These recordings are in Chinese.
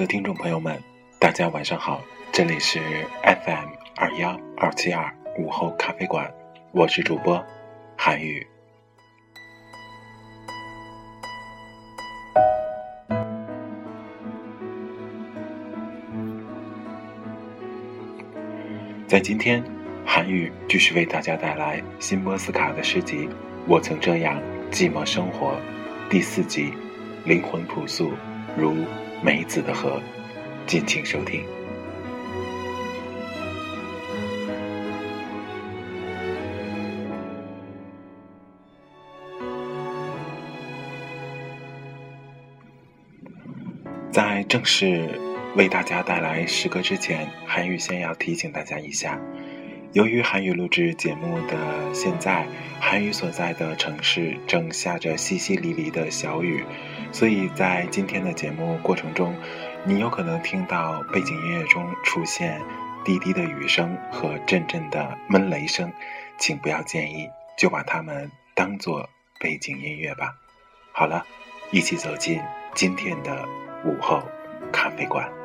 的听众朋友们，大家晚上好，这里是 FM 二幺二七二午后咖啡馆，我是主播韩宇。在今天，韩宇继续为大家带来新波斯卡的诗集《我曾这样寂寞生活》第四集，灵魂朴素如。梅子的河，敬请收听。在正式为大家带来诗歌之前，韩语先要提醒大家一下。由于韩语录制节目的现在，韩语所在的城市正下着淅淅沥沥的小雨，所以在今天的节目过程中，你有可能听到背景音乐中出现滴滴的雨声和阵阵的闷雷声，请不要介意，就把它们当做背景音乐吧。好了，一起走进今天的午后咖啡馆。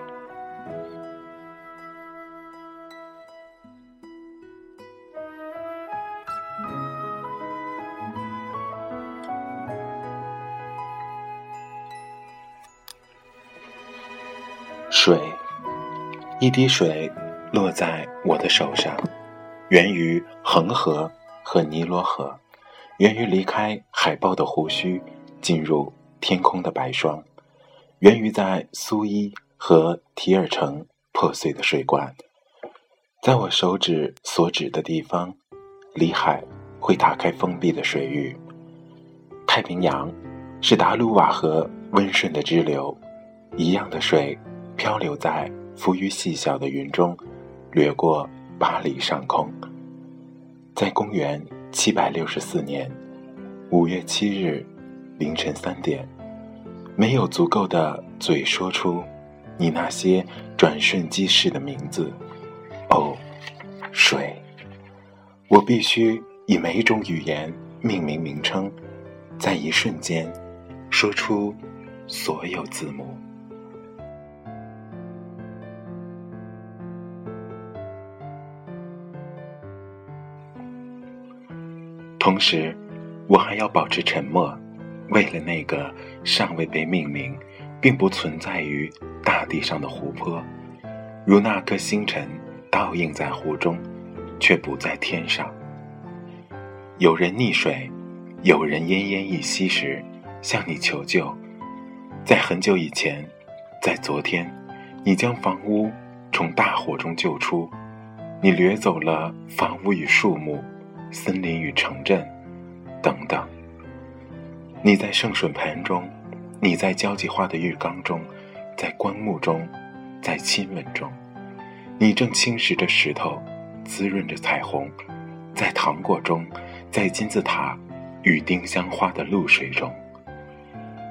水，一滴水落在我的手上，源于恒河和尼罗河，源于离开海豹的胡须，进入天空的白霜，源于在苏伊和提尔城破碎的水管，在我手指所指的地方，里海会打开封闭的水域。太平洋是达鲁瓦河温顺的支流，一样的水。漂流在浮于细小的云中，掠过巴黎上空。在公元七百六十四年五月七日凌晨三点，没有足够的嘴说出你那些转瞬即逝的名字。哦，水！我必须以每种语言命名名称，在一瞬间说出所有字母。同时，我还要保持沉默，为了那个尚未被命名，并不存在于大地上的湖泊，如那颗星辰倒映在湖中，却不在天上。有人溺水，有人奄奄一息时，向你求救。在很久以前，在昨天，你将房屋从大火中救出，你掠走了房屋与树木。森林与城镇，等等。你在圣水盆中，你在交际花的浴缸中，在棺木中，在亲吻中，你正侵蚀着石头，滋润着彩虹，在糖果中，在金字塔与丁香花的露水中。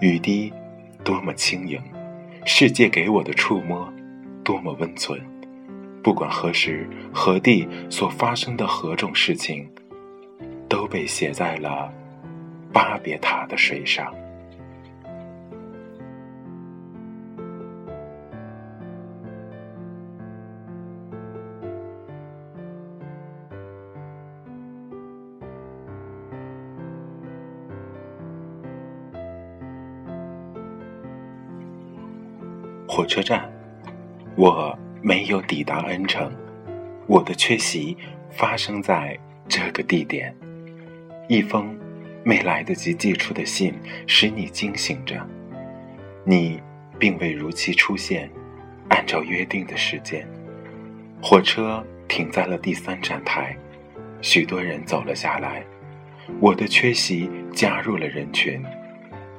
雨滴多么轻盈，世界给我的触摸多么温存，不管何时何地所发生的何种事情，都被写在了巴别塔的水上。火车站，我没有抵达恩城。我的缺席发生在这个地点。一封没来得及寄出的信使你惊醒着。你并未如期出现，按照约定的时间。火车停在了第三站台，许多人走了下来。我的缺席加入了人群。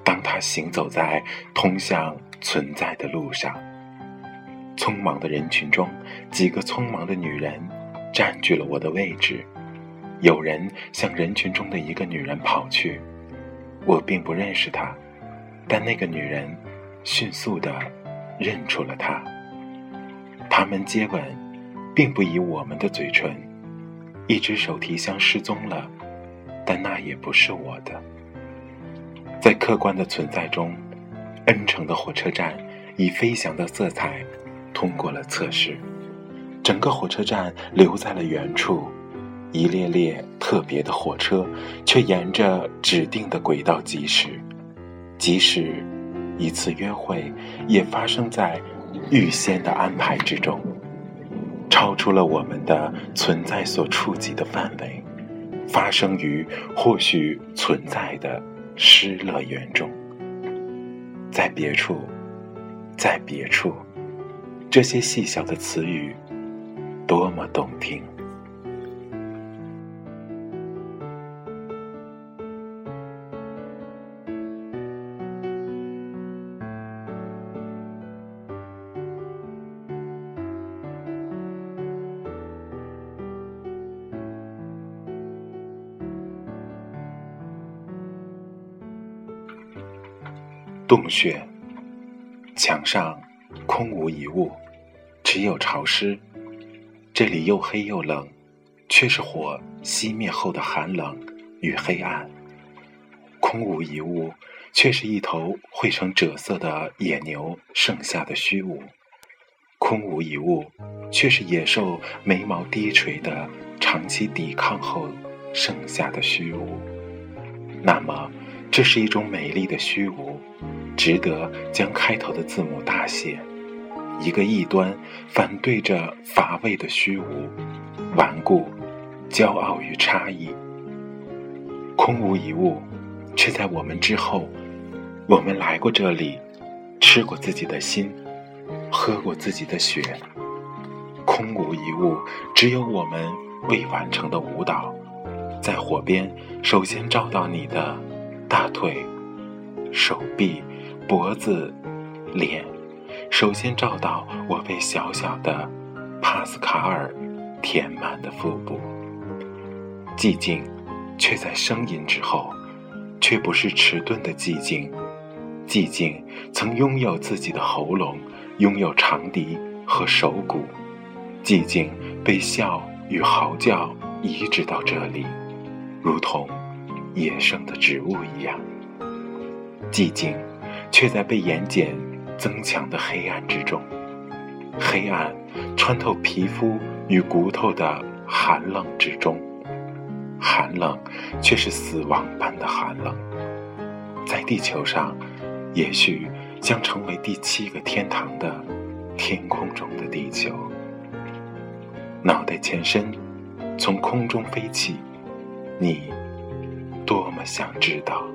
当他行走在通向存在的路上，匆忙的人群中，几个匆忙的女人占据了我的位置。有人向人群中的一个女人跑去，我并不认识她，但那个女人迅速地认出了他。他们接吻，并不以我们的嘴唇。一只手提箱失踪了，但那也不是我的。在客观的存在中，恩城的火车站以飞翔的色彩通过了测试。整个火车站留在了原处，一列列特别的火车却沿着指定的轨道疾驶。即使一次约会也发生在预先的安排之中，超出了我们的存在所触及的范围，发生于或许存在的。失乐园中，在别处，在别处，这些细小的词语，多么动听。洞穴，墙上空无一物，只有潮湿。这里又黑又冷，却是火熄灭后的寒冷与黑暗。空无一物，却是一头汇成赭色的野牛剩下的虚无。空无一物，却是野兽眉毛低垂的长期抵抗后剩下的虚无。那么，这是一种美丽的虚无。值得将开头的字母大写，一个异端反对着乏味的虚无，顽固，骄傲与差异，空无一物，却在我们之后。我们来过这里，吃过自己的心，喝过自己的血。空无一物，只有我们未完成的舞蹈，在火边首先照到你的大腿、手臂。脖子、脸，首先照到我被小小的帕斯卡尔填满的腹部。寂静，却在声音之后，却不是迟钝的寂静。寂静曾拥有自己的喉咙，拥有长笛和手鼓。寂静被笑与嚎叫移植到这里，如同野生的植物一样。寂静。却在被眼睑增强的黑暗之中，黑暗穿透皮肤与骨头的寒冷之中，寒冷却是死亡般的寒冷。在地球上，也许将成为第七个天堂的天空中的地球。脑袋前身从空中飞起，你多么想知道。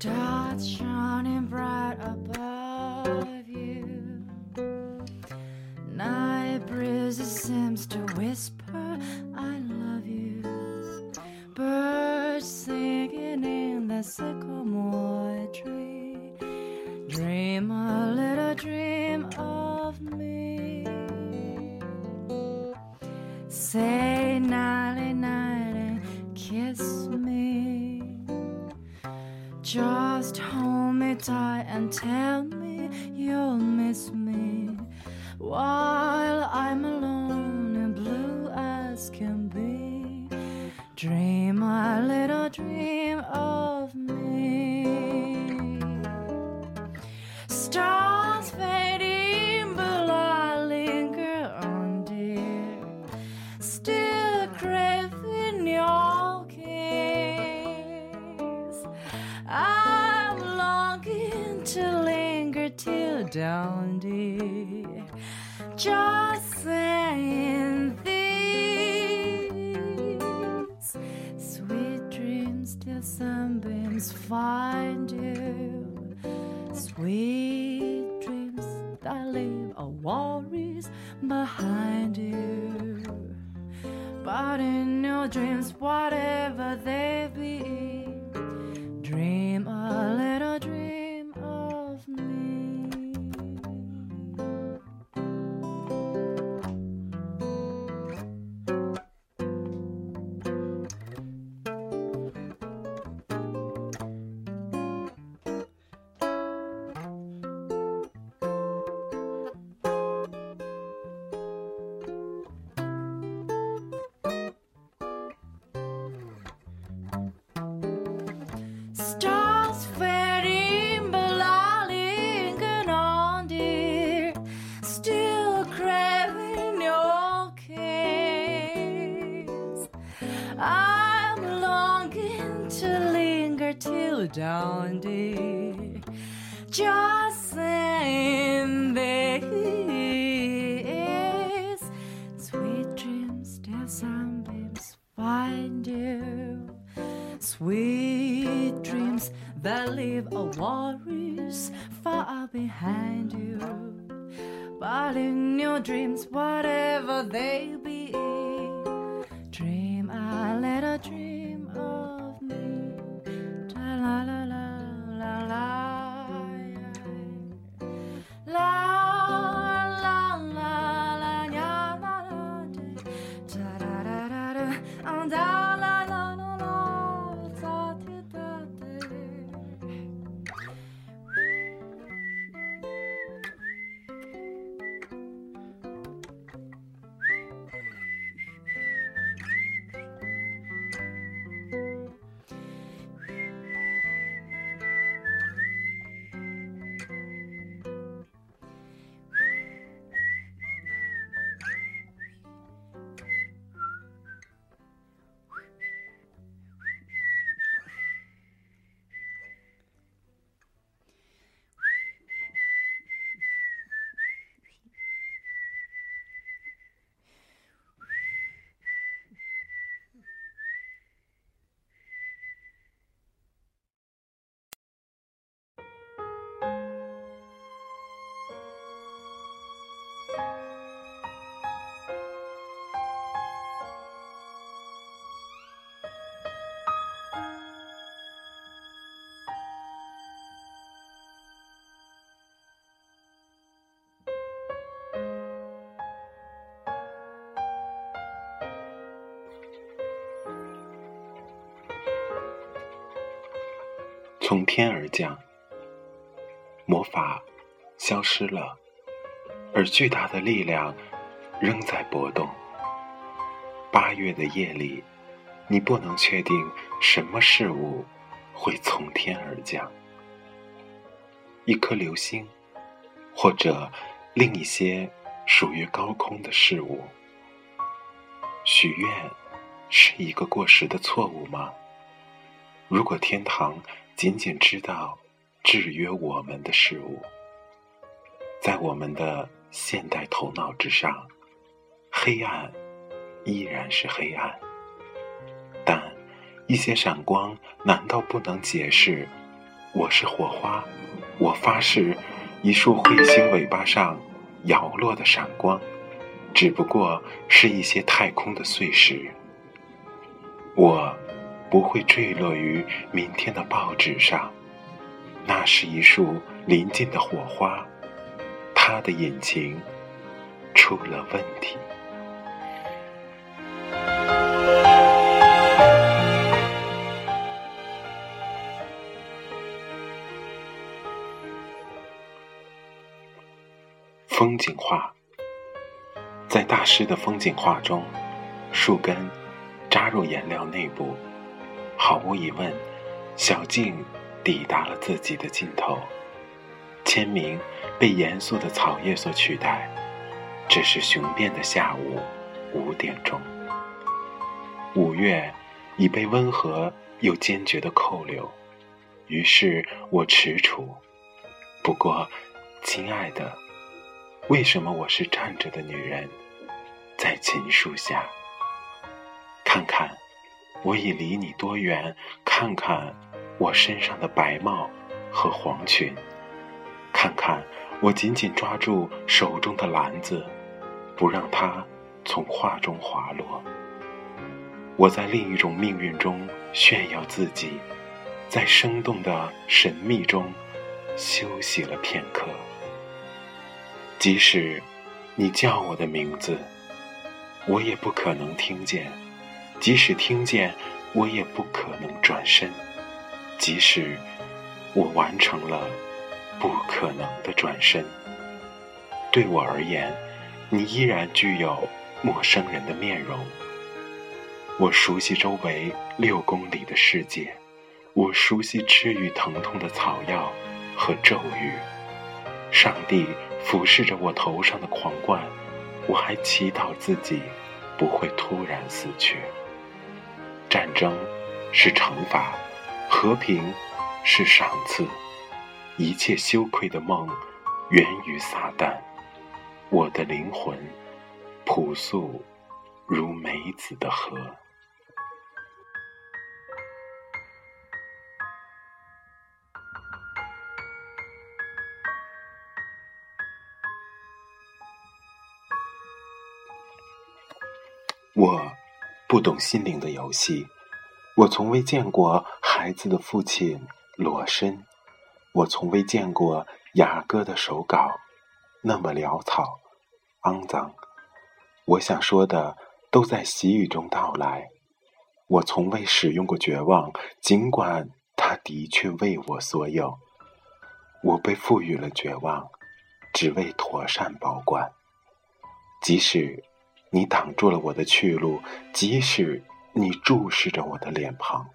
Starts shining bright above you. Night breeze seems to whisper, I love you. Birds singing in the sycamore tree. Dream a little dream of me. Say nighty night Just hold me tight and tell me you'll miss me while I'm alone and blue as can be. Dream that leave a worries behind you. But in your dreams, whatever they be, I'm longing to linger till dawn, dear. Just saying this. Sweet dreams till sunbeams find you. Sweet dreams that leave a worries far behind you. But in your dreams, whatever they be, I let her dream of me. Ta-la-la. 从天而降，魔法消失了，而巨大的力量仍在波动。八月的夜里，你不能确定什么事物会从天而降，一颗流星，或者另一些属于高空的事物。许愿是一个过时的错误吗？如果天堂仅仅知道制约我们的事物，在我们的现代头脑之上，黑暗依然是黑暗。但一些闪光难道不能解释我是火花，我发誓，一束彗星尾巴上摇落的闪光，只不过是一些太空的碎石。我不会坠落于明天的报纸上，那是一束临近的火花，它的引擎出了问题。风景画，在大师的风景画中，树根扎入颜料内部，毫无疑问，小径抵达了自己的尽头。签名被严肃的草叶所取代。这是雄辩的下午五点钟，五月已被温和又坚决的扣留。于是我踟蹰。不过，亲爱的。为什么我是站着的女人，在琴树下？看看，我已离你多远？看看我身上的白帽和黄裙，看看我紧紧抓住手中的篮子，不让它从画中滑落。我在另一种命运中炫耀自己，在生动的神秘中休息了片刻。即使你叫我的名字，我也不可能听见；即使听见，我也不可能转身；即使我完成了不可能的转身，对我而言，你依然具有陌生人的面容。我熟悉周围六公里的世界，我熟悉治愈疼痛的草药和咒语。上帝。俯视着我头上的皇冠，我还祈祷自己不会突然死去。战争是惩罚，和平是赏赐，一切羞愧的梦源于撒旦。我的灵魂朴素如梅子的河。我不懂心灵的游戏，我从未见过孩子的父亲裸身，我从未见过雅歌的手稿那么潦草、肮脏。我想说的都在习语中到来。我从未使用过绝望，尽管它的确为我所有。我被赋予了绝望，只为妥善保管，即使。你挡住了我的去路，即使你注视着我的脸庞，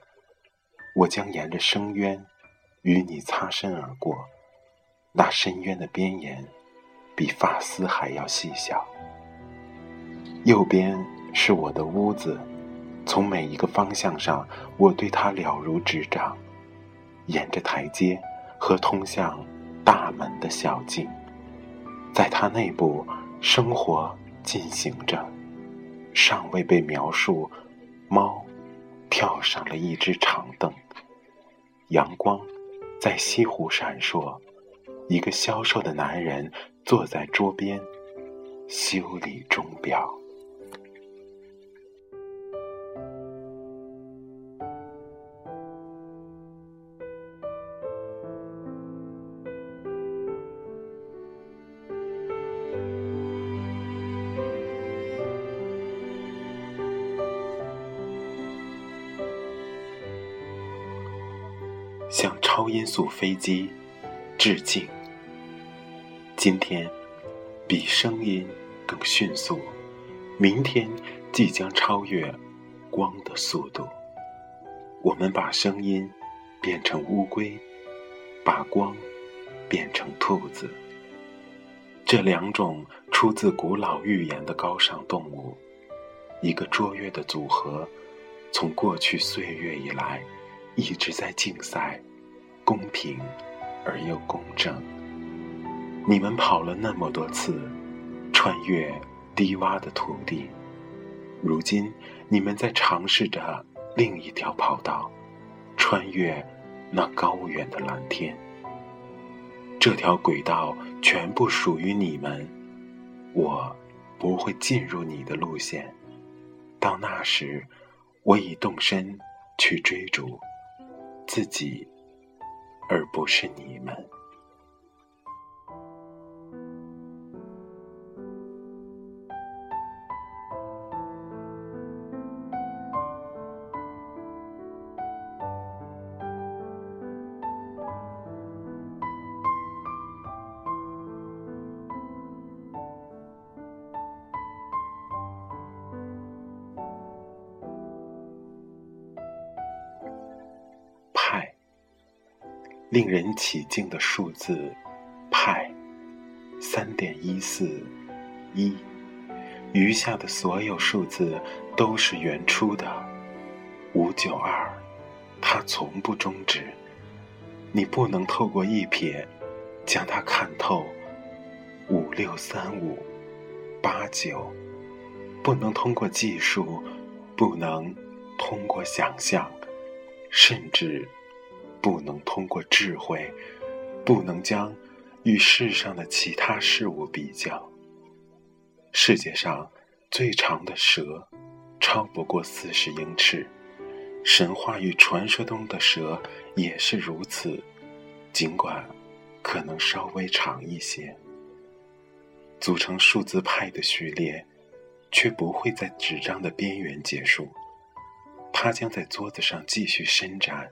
我将沿着深渊与你擦身而过。那深渊的边沿比发丝还要细小。右边是我的屋子，从每一个方向上，我对它了如指掌。沿着台阶和通向大门的小径，在它内部生活。进行着，尚未被描述。猫跳上了一只长凳，阳光在西湖闪烁。一个消瘦的男人坐在桌边，修理钟表。音速飞机致敬。今天比声音更迅速，明天即将超越光的速度。我们把声音变成乌龟，把光变成兔子。这两种出自古老寓言的高尚动物，一个卓越的组合，从过去岁月以来。一直在竞赛，公平而又公正。你们跑了那么多次，穿越低洼的土地，如今你们在尝试着另一条跑道，穿越那高远的蓝天。这条轨道全部属于你们，我不会进入你的路线。到那时，我已动身去追逐自己，而不是你们。令人起敬的数字，派，三点一四一，余下的所有数字都是原初的，五九二，它从不终止。你不能透过一瞥将它看透，五六三五，八九，不能通过计数，不能通过想象，甚至。不能通过智慧，不能将与世上的其他事物比较。世界上最长的蛇，超不过四十英尺，神话与传说中的蛇也是如此，尽管可能稍微长一些。组成数字派的序列，却不会在纸张的边缘结束，它将在桌子上继续伸展。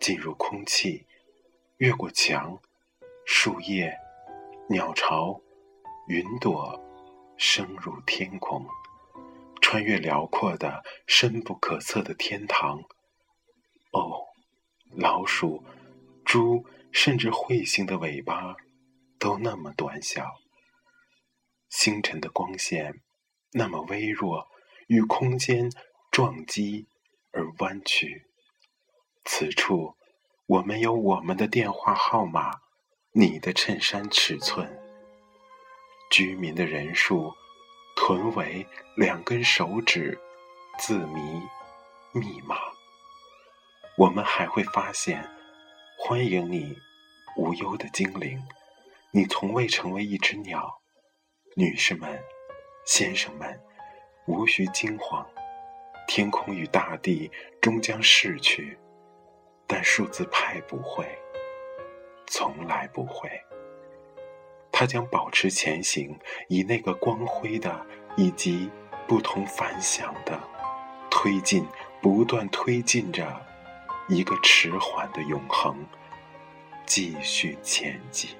进入空气，越过墙、树叶、鸟巢、云朵，升入天空，穿越辽阔的、深不可测的天堂。哦，老鼠、猪，甚至彗星的尾巴，都那么短小。星辰的光线那么微弱，与空间撞击而弯曲。此处，我们有我们的电话号码，你的衬衫尺寸，居民的人数，臀围，两根手指，字谜，密码。我们还会发现，欢迎你，无忧的精灵，你从未成为一只鸟。女士们，先生们，无需惊慌，天空与大地终将逝去。但数字派不会，从来不会。他将保持前行，以那个光辉的以及不同凡响的推进，不断推进着一个迟缓的永恒，继续前进。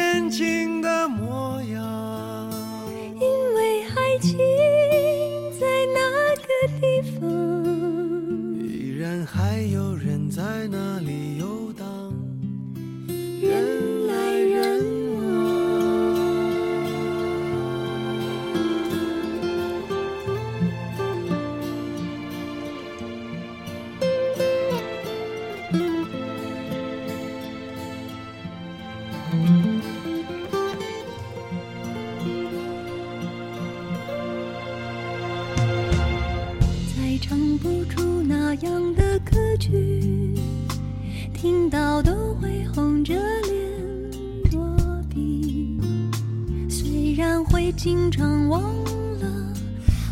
经常忘了，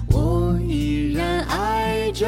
我依然爱着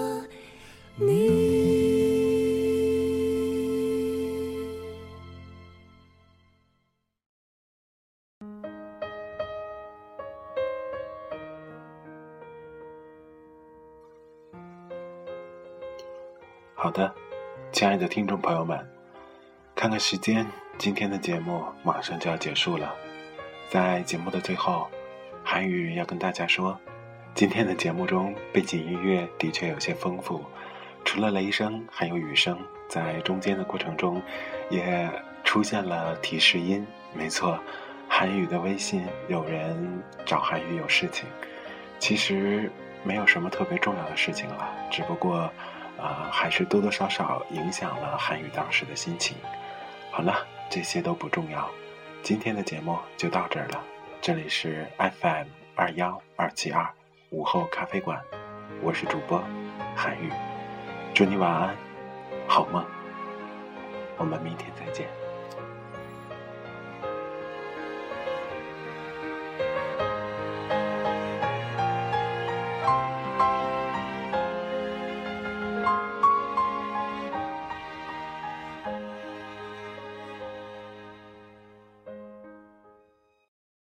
亲爱的听众朋友们，看看时间，今天的节目马上就要结束了。在节目的最后，韩语要跟大家说，今天的节目中背景音乐的确有些丰富，除了雷声，还有雨声，在中间的过程中，也出现了提示音。没错，韩语的微信有人找韩语有事情，其实没有什么特别重要的事情了，只不过。啊、还是多多少少影响了韩语当时的心情。好了，这些都不重要，今天的节目就到这儿了。这里是 FM 二幺二七二午后咖啡馆，我是主播韩语，祝你晚安，好梦，我们明天再见。